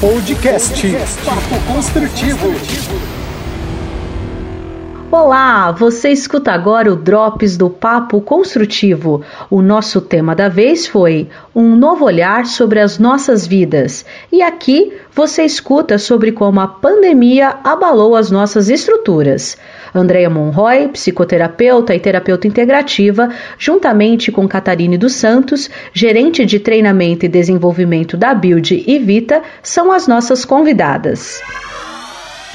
Podcast Papo Construtivo. Olá, você escuta agora o Drops do Papo Construtivo. O nosso tema da vez foi um novo olhar sobre as nossas vidas. E aqui você escuta sobre como a pandemia abalou as nossas estruturas. Andréa Monroy, psicoterapeuta e terapeuta integrativa, juntamente com Catarine dos Santos, gerente de treinamento e desenvolvimento da Build e Vita, são as nossas convidadas.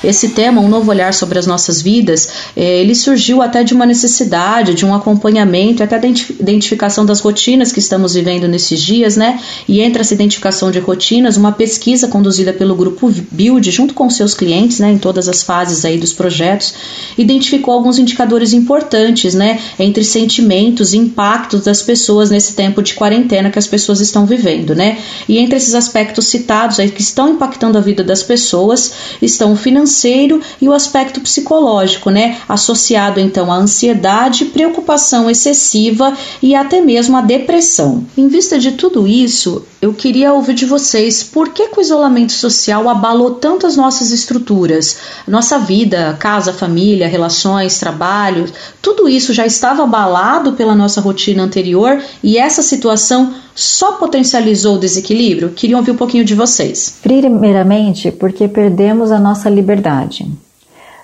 Esse tema, um novo olhar sobre as nossas vidas, é, ele surgiu até de uma necessidade, de um acompanhamento, até da identificação das rotinas que estamos vivendo nesses dias, né? E entre essa identificação de rotinas, uma pesquisa conduzida pelo grupo Build, junto com seus clientes, né, em todas as fases aí dos projetos, identificou alguns indicadores importantes, né, entre sentimentos e impactos das pessoas nesse tempo de quarentena que as pessoas estão vivendo, né? E entre esses aspectos citados aí que estão impactando a vida das pessoas, estão o financeiro financeiro e o aspecto psicológico, né? Associado então à ansiedade, preocupação excessiva e até mesmo à depressão. Em vista de tudo isso, eu queria ouvir de vocês por que, que o isolamento social abalou tanto as nossas estruturas, nossa vida, casa, família, relações, trabalho, tudo isso já estava abalado pela nossa rotina anterior e essa situação só potencializou o desequilíbrio? Queria ouvir um pouquinho de vocês. Primeiramente, porque perdemos a nossa liberdade.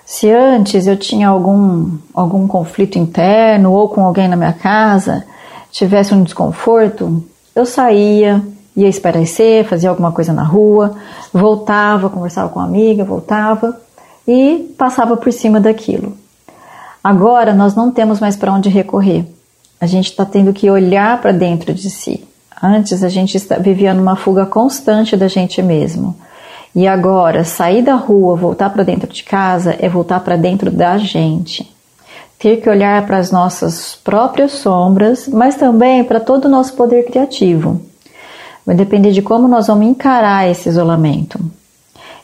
Se antes eu tinha algum, algum conflito interno ou com alguém na minha casa, tivesse um desconforto, eu saía, ia espairecer, fazia alguma coisa na rua, voltava, conversava com uma amiga, voltava e passava por cima daquilo. Agora nós não temos mais para onde recorrer. A gente está tendo que olhar para dentro de si. Antes a gente vivia numa fuga constante da gente mesmo. E agora, sair da rua, voltar para dentro de casa, é voltar para dentro da gente. Ter que olhar para as nossas próprias sombras, mas também para todo o nosso poder criativo. Vai depender de como nós vamos encarar esse isolamento.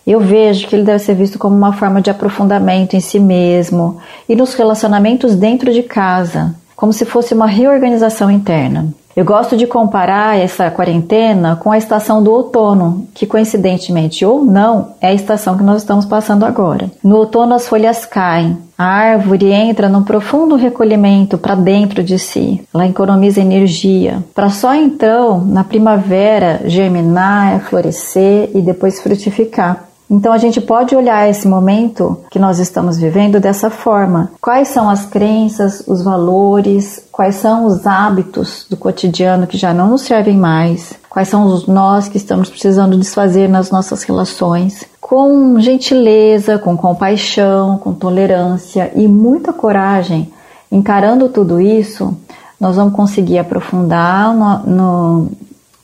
Eu vejo que ele deve ser visto como uma forma de aprofundamento em si mesmo e nos relacionamentos dentro de casa, como se fosse uma reorganização interna. Eu gosto de comparar essa quarentena com a estação do outono, que coincidentemente ou não é a estação que nós estamos passando agora. No outono as folhas caem, a árvore entra num profundo recolhimento para dentro de si. Ela economiza energia, para só então, na primavera, germinar, florescer e depois frutificar. Então a gente pode olhar esse momento que nós estamos vivendo dessa forma. Quais são as crenças, os valores, quais são os hábitos do cotidiano que já não nos servem mais? Quais são os nós que estamos precisando desfazer nas nossas relações? Com gentileza, com compaixão, com tolerância e muita coragem, encarando tudo isso, nós vamos conseguir aprofundar no, no,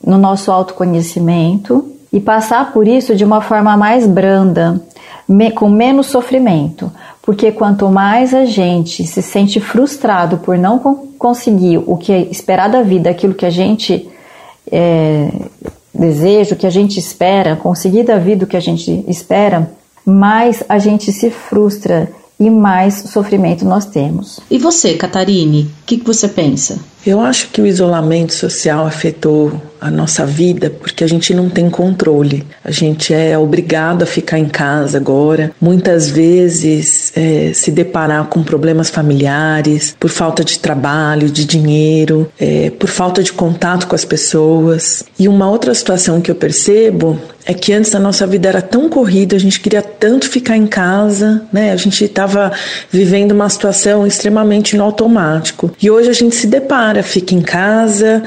no nosso autoconhecimento e passar por isso de uma forma mais branda, com menos sofrimento. Porque quanto mais a gente se sente frustrado por não conseguir o que é esperar da vida, aquilo que a gente é, deseja, o que a gente espera, conseguir da vida o que a gente espera, mais a gente se frustra e mais sofrimento nós temos. E você, Catarine, o que, que você pensa? Eu acho que o isolamento social afetou a nossa vida porque a gente não tem controle. A gente é obrigado a ficar em casa agora. Muitas vezes é, se deparar com problemas familiares, por falta de trabalho, de dinheiro, é, por falta de contato com as pessoas. E uma outra situação que eu percebo é que antes a nossa vida era tão corrida, a gente queria tanto ficar em casa, né? A gente estava vivendo uma situação extremamente no automático. E hoje a gente se depara fica em casa,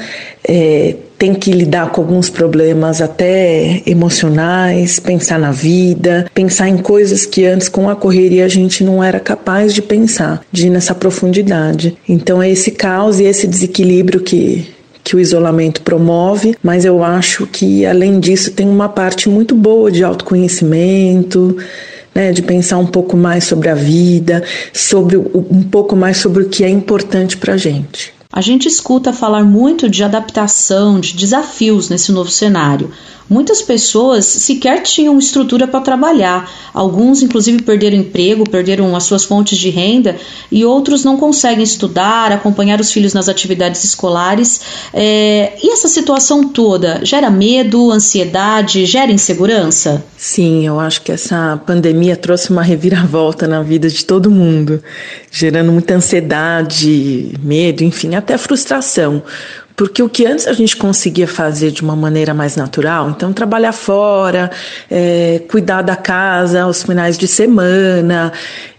é, tem que lidar com alguns problemas até emocionais, pensar na vida, pensar em coisas que antes com a correria a gente não era capaz de pensar, de ir nessa profundidade. Então é esse caos e esse desequilíbrio que que o isolamento promove, mas eu acho que além disso tem uma parte muito boa de autoconhecimento, né, de pensar um pouco mais sobre a vida, sobre um pouco mais sobre o que é importante para gente. A gente escuta falar muito de adaptação, de desafios nesse novo cenário. Muitas pessoas sequer tinham estrutura para trabalhar. Alguns, inclusive, perderam emprego, perderam as suas fontes de renda e outros não conseguem estudar, acompanhar os filhos nas atividades escolares. É... E essa situação toda gera medo, ansiedade, gera insegurança? Sim, eu acho que essa pandemia trouxe uma reviravolta na vida de todo mundo, gerando muita ansiedade, medo, enfim, até frustração porque o que antes a gente conseguia fazer de uma maneira mais natural, então trabalhar fora, é, cuidar da casa aos finais de semana,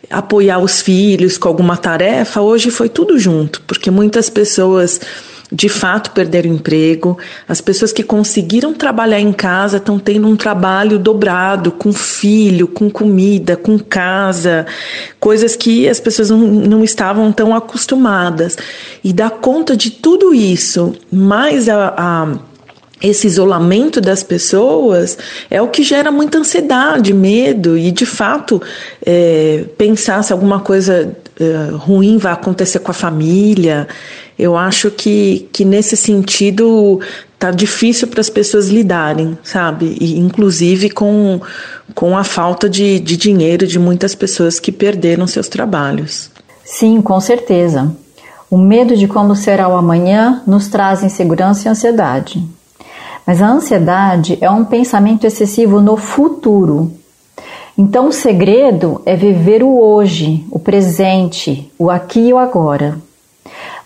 apoiar os filhos com alguma tarefa, hoje foi tudo junto, porque muitas pessoas de fato perderam emprego. As pessoas que conseguiram trabalhar em casa estão tendo um trabalho dobrado, com filho, com comida, com casa, coisas que as pessoas não, não estavam tão acostumadas. E dar conta de tudo isso, mais a, a esse isolamento das pessoas é o que gera muita ansiedade, medo e, de fato, é, pensar se alguma coisa é, ruim vai acontecer com a família. Eu acho que, que nesse sentido tá difícil para as pessoas lidarem, sabe? E inclusive com, com a falta de, de dinheiro de muitas pessoas que perderam seus trabalhos. Sim, com certeza. O medo de como será o amanhã nos traz insegurança e ansiedade. Mas a ansiedade é um pensamento excessivo no futuro. Então o segredo é viver o hoje, o presente, o aqui e o agora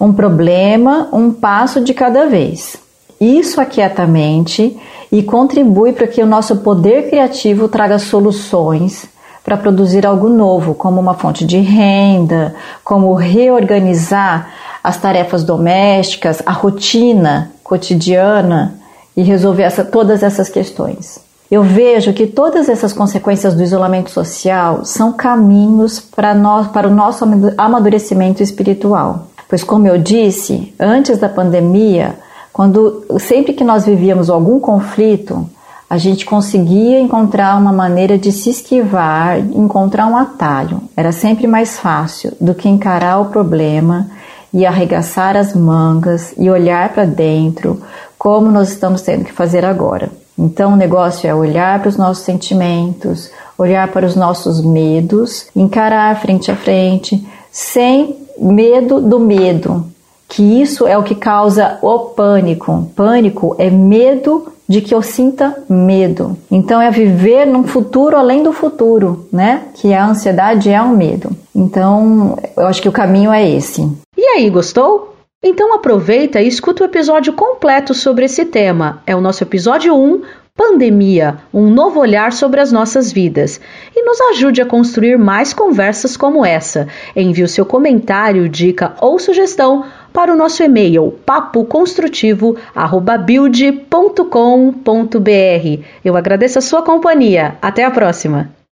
um problema, um passo de cada vez. Isso aquieta a mente e contribui para que o nosso poder criativo traga soluções para produzir algo novo, como uma fonte de renda, como reorganizar as tarefas domésticas, a rotina cotidiana e resolver essa, todas essas questões. Eu vejo que todas essas consequências do isolamento social são caminhos para, nós, para o nosso amadurecimento espiritual. Pois, como eu disse, antes da pandemia, quando sempre que nós vivíamos algum conflito, a gente conseguia encontrar uma maneira de se esquivar, encontrar um atalho. Era sempre mais fácil do que encarar o problema e arregaçar as mangas e olhar para dentro, como nós estamos tendo que fazer agora. Então, o negócio é olhar para os nossos sentimentos, olhar para os nossos medos, encarar frente a frente, sem medo do medo, que isso é o que causa o pânico. Pânico é medo de que eu sinta medo. Então é viver num futuro além do futuro, né? Que a ansiedade é um medo. Então, eu acho que o caminho é esse. E aí, gostou? Então aproveita e escuta o episódio completo sobre esse tema. É o nosso episódio 1, Pandemia, um novo olhar sobre as nossas vidas. E nos ajude a construir mais conversas como essa. Envie o seu comentário, dica ou sugestão para o nosso e-mail papoconstrutivo@build.com.br. Eu agradeço a sua companhia. Até a próxima.